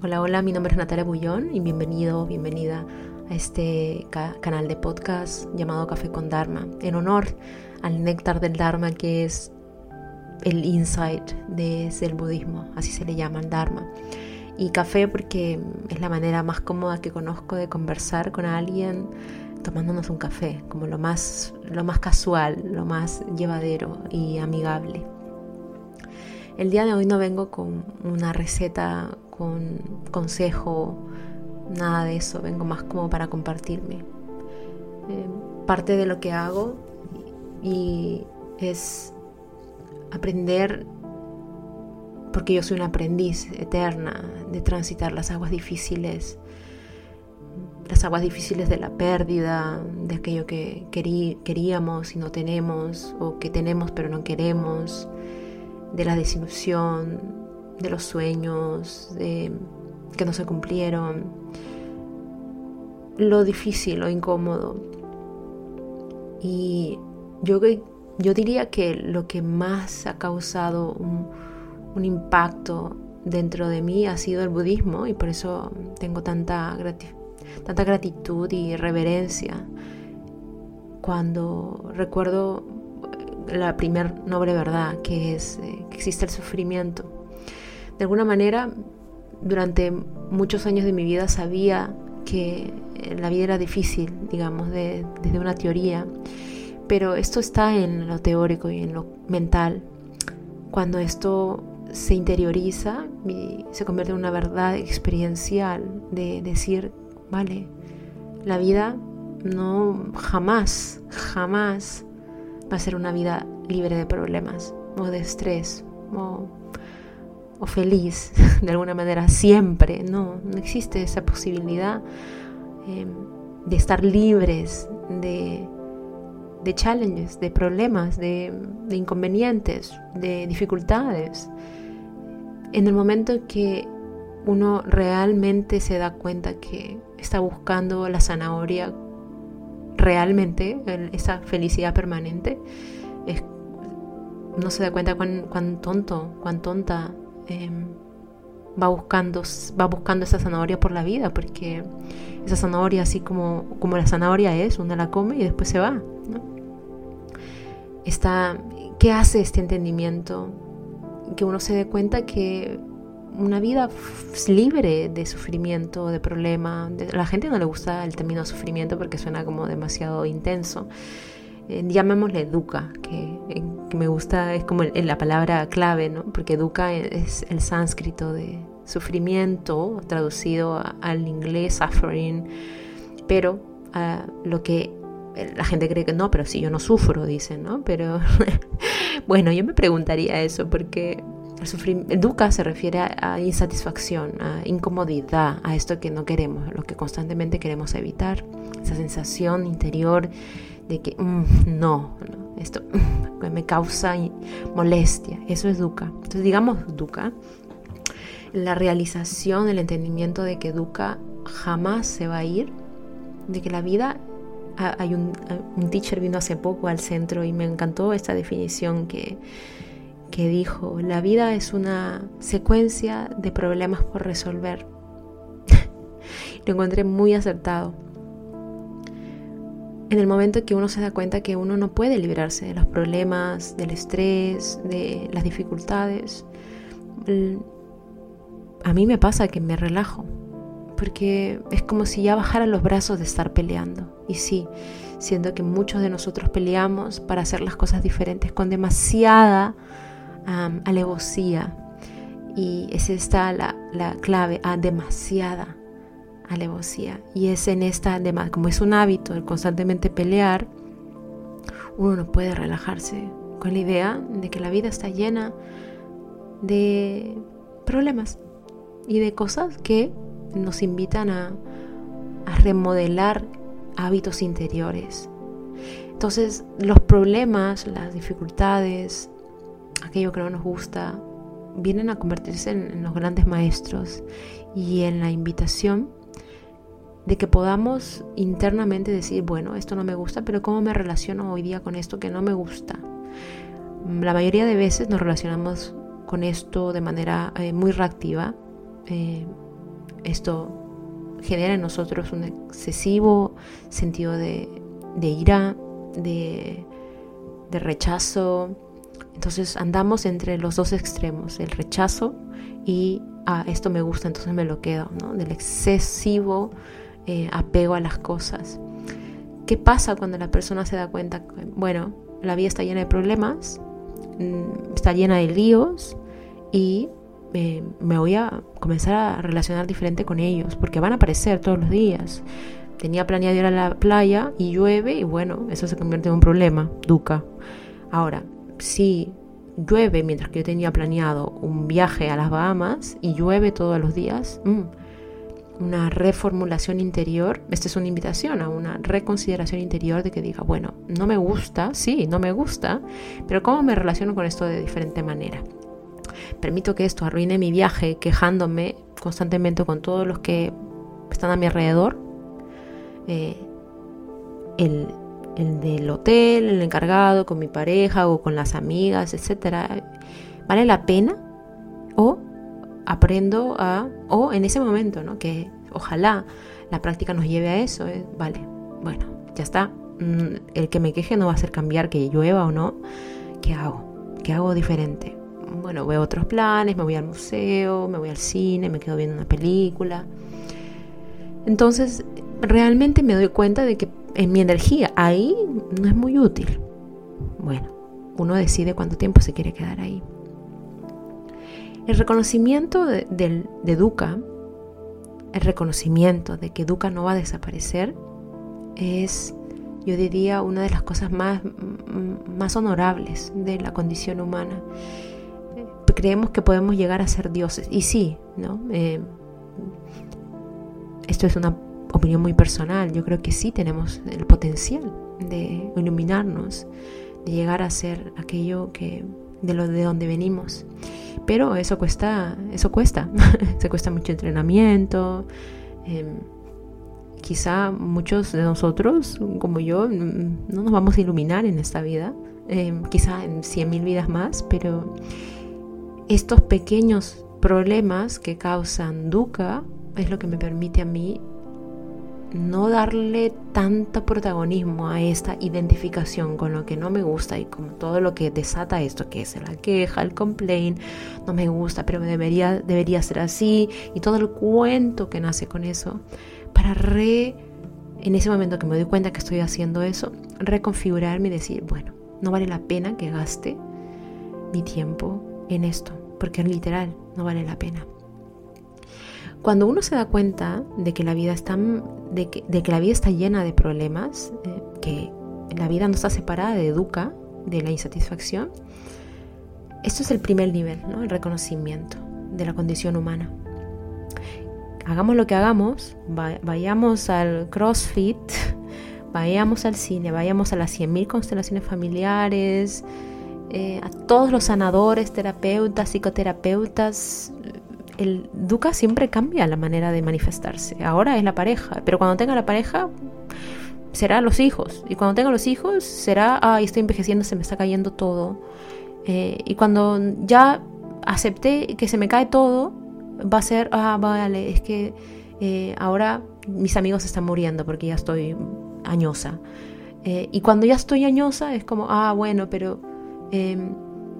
Hola, hola, mi nombre es Natalia Bullón y bienvenido, bienvenida a este canal de podcast llamado Café con Dharma, en honor al néctar del Dharma que es el insight desde el budismo, así se le llama el Dharma. Y café porque es la manera más cómoda que conozco de conversar con alguien tomándonos un café, como lo más, lo más casual, lo más llevadero y amigable. El día de hoy no vengo con una receta, con consejo, nada de eso, vengo más como para compartirme. Eh, parte de lo que hago y es aprender, porque yo soy una aprendiz eterna de transitar las aguas difíciles, las aguas difíciles de la pérdida, de aquello que queríamos y no tenemos, o que tenemos pero no queremos, de la desilusión, de los sueños de, que no se cumplieron, lo difícil, lo incómodo. Y yo, yo diría que lo que más ha causado un, impacto dentro de mí ha sido el budismo y por eso tengo tanta, tanta gratitud y reverencia cuando recuerdo la primera noble verdad, que es eh, que existe el sufrimiento. De alguna manera, durante muchos años de mi vida sabía que la vida era difícil, digamos, desde una teoría, pero esto está en lo teórico y en lo mental. Cuando esto se interioriza y se convierte en una verdad experiencial de decir, vale, la vida no jamás, jamás va a ser una vida libre de problemas o de estrés feliz de alguna manera siempre. No, no existe esa posibilidad em, de estar libres de, de challenges, de problemas, de, inconvenientes, de dificultades. En el momento en que uno realmente se da cuenta que está buscando la zanahoria realmente esa felicidad permanente, es, no se da cuenta cuán, cuán tonto, cuán tonta em, va, buscando, va buscando esa zanahoria por la vida, porque esa zanahoria, así como, como la zanahoria es, uno la come y después se va. ¿no? Está, ¿Qué hace este entendimiento? Que uno se dé cuenta que una vida libre de sufrimiento, de problema. a la gente no le gusta el término sufrimiento porque suena como demasiado intenso. Eh, llamémosle educa, que, eh, que, me gusta, es como la palabra clave, ¿no? porque educa es el sánscrito de sufrimiento, traducido al inglés suffering, pero lo que la gente cree que no, pero si yo no sufro, dicen, ¿no? Pero bueno, yo me preguntaría eso, porque el dukkha se refiere a, insatisfacción, a incomodidad, a esto que no queremos, lo que constantemente queremos evitar, esa sensación interior de que mm, no, esto mm, me causa molestia, eso es dukkha. Entonces digamos dukkha, la realización, el entendimiento de que dukkha jamás se va a ir, de que la vida hay un, un teacher vino hace poco al centro y me encantó esta definición que que dijo, la vida es una secuencia de problemas por resolver. Lo encontré muy acertado. En el momento que uno se da cuenta que uno no puede librarse de los problemas, del estrés, de las dificultades, a mí me pasa que me relajo, porque es como si ya bajara los brazos de estar peleando. Y sí, siendo que muchos de nosotros peleamos para hacer las cosas diferentes con demasiada alevosía. Y es esta la clave, a demasiada alevosía. Y es en esta, como es un hábito el constantemente pelear, uno no puede relajarse con la idea de que la vida está llena de problemas y de cosas que nos invitan a remodelar hábitos interiores. Entonces los problemas, las dificultades, aquello que no nos gusta, vienen a convertirse en, los grandes maestros y en la invitación de que podamos internamente decir, bueno, esto no me gusta, pero ¿cómo me relaciono hoy día con esto que no me gusta? La mayoría de veces nos relacionamos con esto de manera eh, muy reactiva, eh, Esto genera en nosotros un excesivo sentido de, ira, de, rechazo. Entonces andamos entre los dos extremos, el rechazo y ah, esto me gusta, entonces me lo quedo, ¿no? del excesivo eh, apego a las cosas. ¿Qué pasa cuando la persona se da cuenta? Bueno, la vida está llena de problemas, mm, está llena de líos y eh, me voy a comenzar a relacionar diferente con ellos, porque van a aparecer todos los días. Tenía planeado ir a la playa y llueve y bueno, eso se convierte en un problema, duca. Ahora, si llueve mientras que yo tenía planeado un viaje a las Bahamas y llueve todos los días, mm, una reformulación interior, esta es una invitación a una reconsideración interior de que diga, bueno, no me gusta, sí, no me gusta, pero ¿cómo me relaciono con esto de diferente manera? Permito que esto arruine mi viaje quejándome constantemente con todos los que están a mi alrededor. Eh, el, del hotel, el encargado, con mi pareja o con las amigas, etcétera, ¿vale la pena? O aprendo a, o en ese momento, ¿no? Que ojalá la práctica nos lleve a eso, ¿eh? vale, bueno, ya está. Mm, el que me queje no va a hacer cambiar que llueva o no. ¿Qué hago? ¿Qué hago diferente? bueno, veo otros planes, me voy al museo, me voy al cine, me quedo viendo una película. Entonces, realmente me doy cuenta de que en mi energía ahí no es muy útil. Bueno, uno decide cuánto tiempo se quiere quedar ahí. El reconocimiento de, de, Duca, el reconocimiento de que Duca no va a desaparecer, es, yo diría, una de las cosas más, más honorables de la condición humana creemos que podemos llegar a ser dioses. Y sí, ¿no? Eh, esto es una opinión muy personal. Yo creo que sí tenemos el potencial de iluminarnos, de llegar a ser aquello que de lo de donde venimos. Pero eso cuesta, eso cuesta, se cuesta mucho entrenamiento. Em, quizá muchos de nosotros, como yo, no nos vamos a iluminar en esta vida, em, quizá en cien mil vidas más, pero estos pequeños problemas que causan dukkha es lo que me permite a mí no darle tanto protagonismo a esta identificación con lo que no me gusta y con todo lo que desata esto, que es la queja, el complaint, no me gusta, pero debería, debería ser así, y todo el cuento que nace con eso, para re, en ese momento que me doy cuenta que estoy haciendo eso, reconfigurarme y decir, bueno, no vale la pena que gaste mi tiempo en esto, porque literal no vale la pena. Cuando uno se da cuenta de que la vida está, de que, la vida está llena de problemas, eh, que la vida no está separada de educa, de la insatisfacción, esto es el primer nivel, ¿no? el reconocimiento de la condición humana. Hagamos lo que hagamos, vayamos al CrossFit, vayamos al cine, vayamos a las 100.000 constelaciones familiares, eh, a todos los sanadores, terapeutas, psicoterapeutas. El Duca siempre cambia la manera de manifestarse. Ahora es la pareja, pero cuando tenga la pareja será los hijos. Y cuando tenga los hijos será, ay, estoy envejeciendo, se me está cayendo todo. Eh, y cuando ya acepté que se me cae todo, va a ser, ah, vale, es que eh, ahora mis amigos están muriendo porque ya estoy añosa. y cuando ya estoy añosa es como, ah, bueno, pero Em,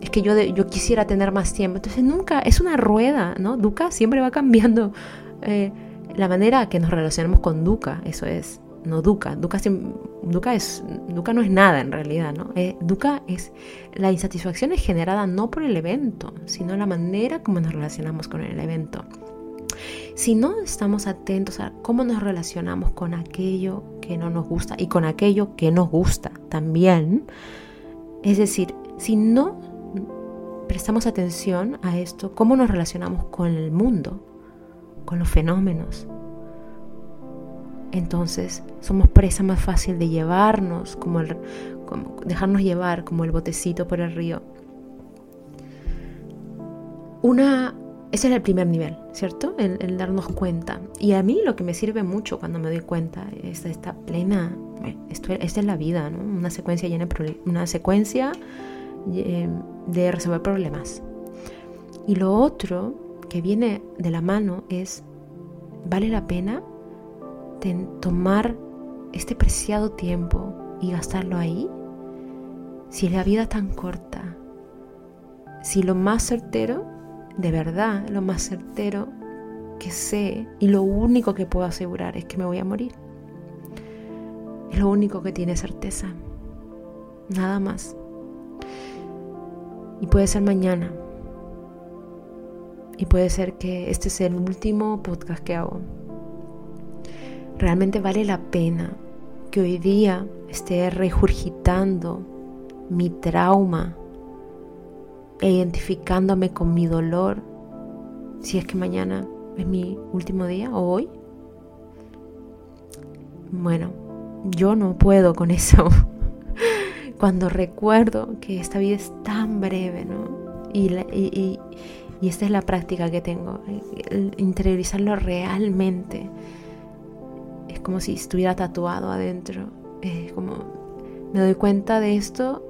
es que yo, yo quisiera tener más tiempo. Entonces nunca, es una rueda, ¿no? Duca siempre va cambiando eh, la manera que nos relacionamos con Duca, eso es, no Duca. Duca, Duca, es, Duca no es nada en realidad, ¿no? Eh, Duca es, la insatisfacción es generada no por el evento, sino la manera como nos relacionamos con el evento. Si no estamos atentos a cómo nos relacionamos con aquello que no nos gusta y con aquello que nos gusta también, es decir, si no prestamos atención a esto, cómo nos relacionamos con el mundo, con los fenómenos, entonces somos presa más fácil de llevarnos, como, el, dejarnos llevar como el botecito por el río. Una, ese es el primer nivel, ¿cierto? El, darnos cuenta. Y a mí lo que me sirve mucho cuando me doy cuenta es esta plena, esto, esta es la vida, ¿no? Una secuencia llena una secuencia de resolver problemas. Y lo otro que viene de la mano es vale la pena tomar este preciado tiempo y gastarlo ahí? Si la vida es tan corta, si lo más certero, de verdad, lo más certero que sé y lo único que puedo asegurar es que me voy a morir. Es lo único que tiene certeza. Nada más. Y puede ser mañana. Y puede ser que este sea el último podcast que hago. Realmente vale la pena que hoy día esté regurgitando mi trauma e identificándome con mi dolor si es que mañana es mi último día o hoy. Bueno, yo no puedo con eso. Cuando recuerdo que esta vida es tan breve, ¿no? Y, y, y, esta es la práctica que tengo, interiorizarlo realmente. Es como si estuviera tatuado adentro. Es como me doy cuenta de esto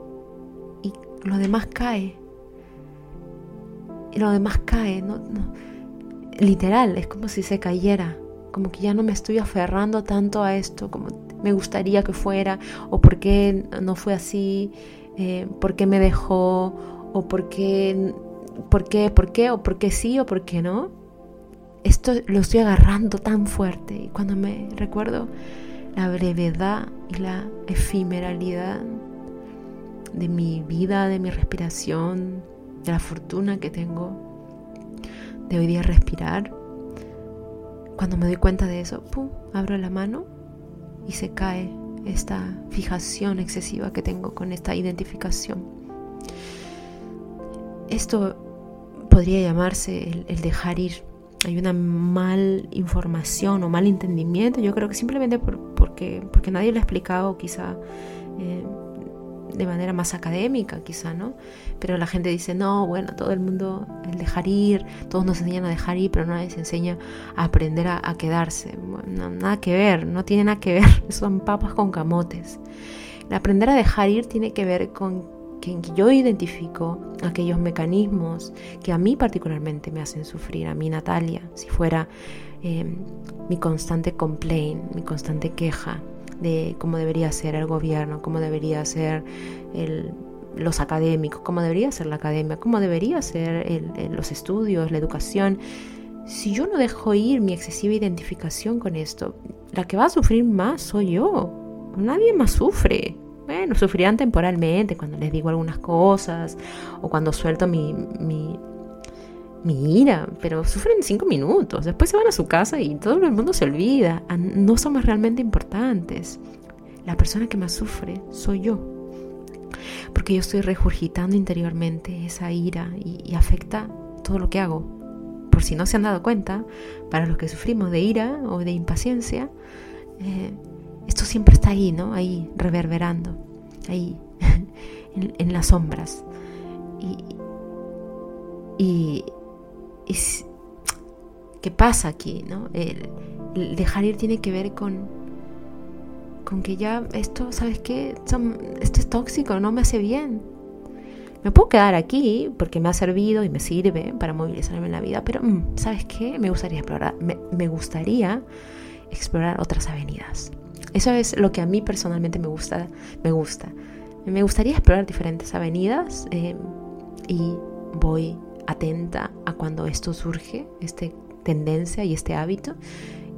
y lo demás cae. Y lo demás cae, no, no literal, es como si se cayera, como que ya no me estoy aferrando tanto a esto como me gustaría que fuera, o por qué no fue así, eh, por qué me dejó, o por qué, por qué, por qué, o por qué sí, o por qué no. Esto lo estoy agarrando tan fuerte y cuando me recuerdo la brevedad y la efemeralidad de mi vida, de mi respiración, de la fortuna que tengo, de hoy día respirar. Cuando me doy cuenta de eso, ¡pum! abro la mano y se cae esta fijación excesiva que tengo con esta identificación. Esto podría llamarse el, dejar ir. Hay una mal información o mal entendimiento. Yo creo que simplemente porque, porque nadie lo ha explicado, quizá eh, de manera más académica quizá, ¿no? Pero la gente dice, no, bueno, todo el mundo, el dejar ir, todos nos enseñan a dejar ir, pero nadie se enseña a aprender a, quedarse. Bueno, nada que ver, no tiene nada que ver, son papas con camotes. El aprender a dejar ir tiene que ver con que yo identifico aquellos mecanismos que a mí particularmente me hacen sufrir, a mí Natalia, si fuera eh, mi constante complaint, mi constante queja, de cómo debería ser el gobierno, cómo debería ser los académicos, cómo debería ser la academia, cómo debería ser los estudios, la educación. Si yo no dejo ir mi excesiva identificación con esto, la que va a sufrir más soy yo. Nadie más sufre. Bueno, sufrirán temporalmente cuando les digo algunas cosas o cuando suelto mi, mi, mi ira, pero sufren cinco minutos, después se van a su casa y todo el mundo se olvida, ah, no somos realmente importantes. La persona que más sufre soy yo, porque yo estoy regurgitando interiormente esa ira y, afecta todo lo que hago. Por si no se han dado cuenta, para los que sufrimos de ira o de impaciencia, eh, esto siempre está ahí, ¿no? Ahí reverberando, ahí en, las sombras. y, ¿Qué pasa aquí? ¿no? Dejar ir tiene que ver con, con que ya esto, ¿sabes qué? esto es tóxico, no me hace bien. Me puedo quedar aquí porque me ha servido y me sirve para movilizarme en la vida, pero mm, ¿sabes qué? Me gustaría explorar, me, gustaría explorar otras avenidas. Eso es lo que a mí personalmente me gusta. Me gusta. Me gustaría explorar diferentes avenidas eh, y voy atenta a cuando esto surge, esta tendencia y este hábito,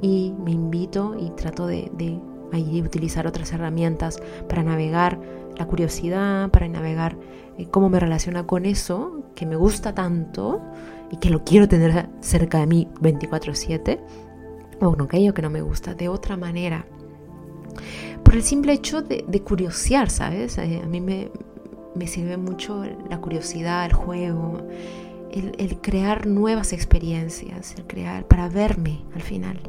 y me invito y trato de, de utilizar otras herramientas para navegar la curiosidad, para navegar eh, cómo me relaciona con eso que me gusta tanto y que lo quiero tener cerca de mí 24/7, o no aquello que no me gusta de otra manera. Por el simple hecho de, de curiosear, ¿sabes? Eh, a mí me, me sirve mucho la curiosidad, el juego, el, crear nuevas experiencias, el crear para verme al final.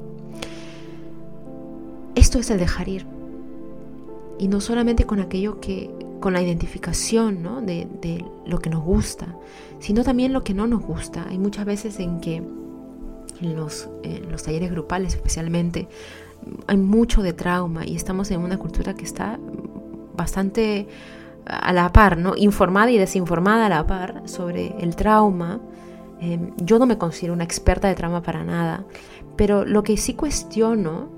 Esto es el dejar ir. Y no solamente con aquello que, con la identificación ¿no? de, lo que nos gusta, sino también lo que no nos gusta. Hay muchas veces en que en los, en los talleres grupales especialmente hay mucho de trauma y estamos en una cultura que está bastante a la par, ¿no? informada y desinformada a la par sobre el trauma Em, yo no me considero una experta de trauma para nada, pero lo que sí cuestiono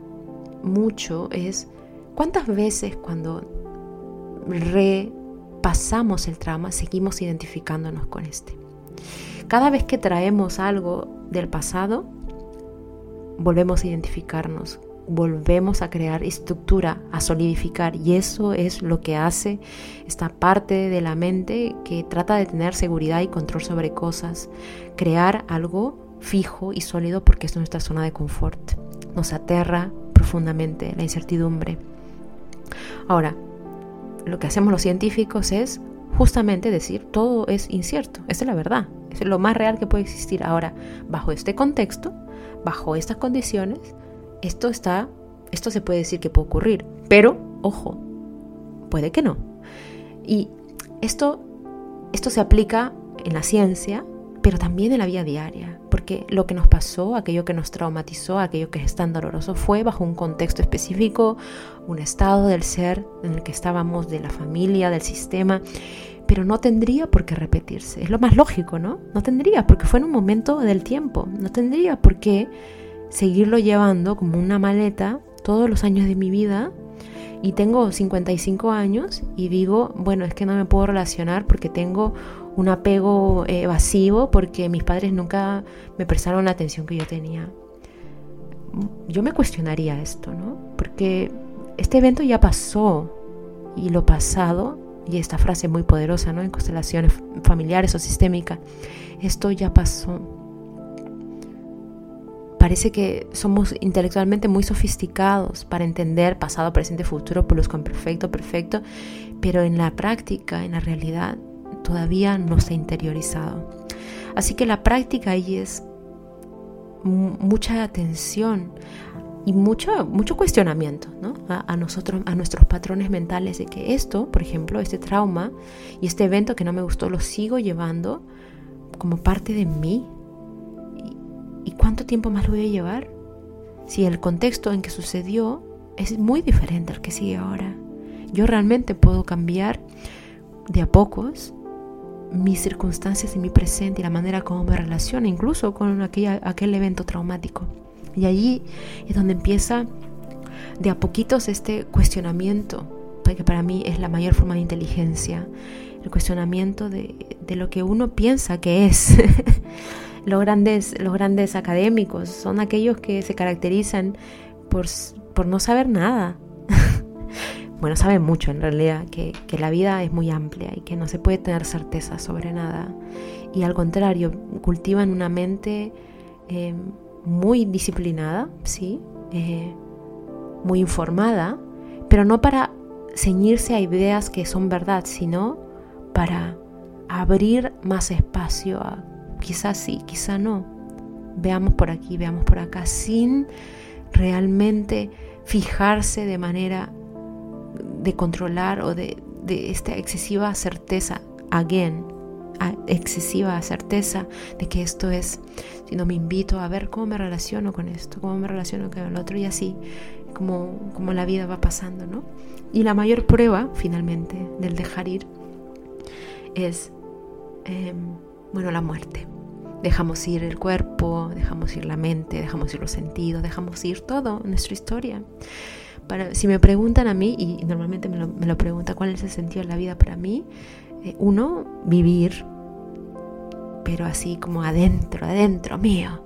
mucho es cuántas veces cuando repasamos el trauma seguimos identificándonos con este. Cada vez que traemos algo del pasado, volvemos a identificarnos volvemos a crear estructura, a solidificar. Y eso es lo que hace esta parte de la mente que trata de tener seguridad y control sobre cosas. Crear algo fijo y sólido porque es nuestra zona de confort. Nos aterra profundamente la incertidumbre. Ahora, lo que hacemos los científicos es justamente decir todo es incierto. Esa es la verdad. Es lo más real que puede existir. Ahora, bajo este contexto, bajo estas condiciones, esto está, esto se puede decir que puede ocurrir, pero ojo, puede que no. Y esto, esto se aplica en la ciencia, pero también en la vida diaria, porque lo que nos pasó, aquello que nos traumatizó, aquello que es tan doloroso, fue bajo un contexto específico, un estado del ser en el que estábamos, de la familia, del sistema, pero no tendría por qué repetirse. Es lo más lógico, ¿no? No tendría, porque fue en un momento del tiempo, no tendría por qué seguirlo llevando como una maleta todos los años de mi vida y tengo 55 años y digo, bueno, es que no me puedo relacionar porque tengo un apego evasivo porque mis padres nunca me prestaron la atención que yo tenía. Yo me cuestionaría esto, ¿no? Porque este evento ya pasó y lo pasado, y esta frase muy poderosa, ¿no? En constelaciones familiares o sistémicas, esto ya pasó Parece que somos intelectualmente muy sofisticados para entender pasado, presente, futuro, con perfecto, perfecto, pero en la práctica, en la realidad, todavía no se ha interiorizado. Así que la práctica ahí es mucha atención y mucho, mucho cuestionamiento a, nosotros, a nuestros patrones mentales de que esto, por ejemplo, este trauma y este evento que no me gustó, lo sigo llevando como parte de mí, ¿Y cuánto tiempo más lo voy a llevar? Si el contexto en que sucedió es muy diferente al que sigue ahora. Yo realmente puedo cambiar de a pocos mis circunstancias y mi presente y la manera como me relaciono, incluso con aquel evento traumático. Y allí es donde empieza de a poquitos este cuestionamiento, que para mí es la mayor forma de inteligencia, el cuestionamiento de, de lo que uno piensa que es. los grandes, los grandes académicos, son aquellos que se caracterizan por, por no saber nada. bueno, saben mucho en realidad, que, que, la vida es muy amplia y que no se puede tener certeza sobre nada. Y al contrario, cultivan una mente eh, muy disciplinada, ¿sí? Eh, muy informada, pero no para ceñirse a ideas que son verdad, sino para abrir más espacio a quizás sí, quizá no. Veamos por aquí, veamos por acá, sin realmente fijarse de manera de controlar o de, esta excesiva certeza, again, excesiva certeza de que esto es, sino me invito a ver cómo me relaciono con esto, cómo me relaciono con el otro y así, como, como la vida va pasando, ¿no? Y la mayor prueba, finalmente, del dejar ir es... Em, bueno, la muerte. Dejamos ir el cuerpo, dejamos ir la mente, dejamos ir los sentidos, dejamos ir todo, nuestra historia. Si me preguntan a mí, y normalmente me lo, me pregunta cuál es el sentido de la vida para mí, eh, uno, vivir, pero así como adentro, adentro mío,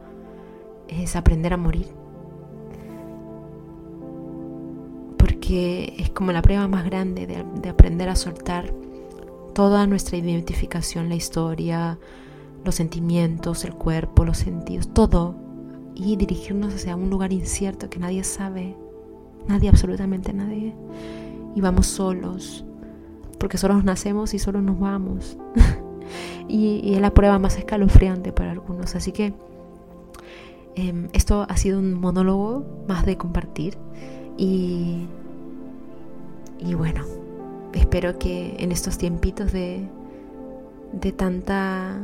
es aprender a morir. Porque es como la prueba más grande de, de aprender a soltar toda nuestra identificación, la historia, los sentimientos, el cuerpo, los sentidos, todo, y dirigirnos hacia un lugar incierto que nadie sabe, nadie, absolutamente nadie, y vamos solos, porque solos nacemos y solos nos vamos. y, es la prueba más escalofriante para algunos, así que em, esto ha sido un monólogo más de compartir y, y bueno, espero que en estos tiempitos de, de tanta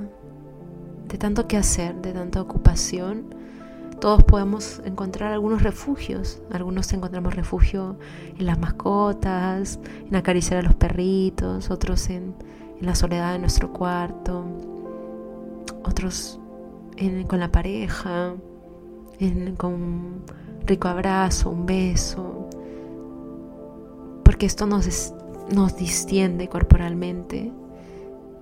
de tanto que hacer, de tanta ocupación, todos podemos encontrar algunos refugios. Algunos encontramos refugio en las mascotas, en acariciar a los perritos, otros en, en la soledad de nuestro cuarto, otros con la pareja, con un rico abrazo, un beso, porque esto nos, nos distiende corporalmente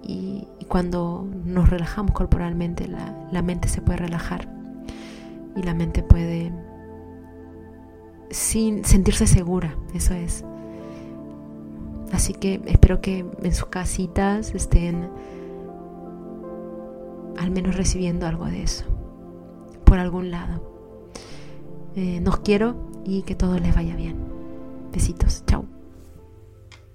y, cuando nos relajamos corporalmente la, mente se puede relajar y la mente puede sin sentirse segura, eso es. Así que espero que en sus casitas estén al menos recibiendo algo de eso, por algún lado. Eh, nos quiero y que todo les vaya bien. Besitos, chao.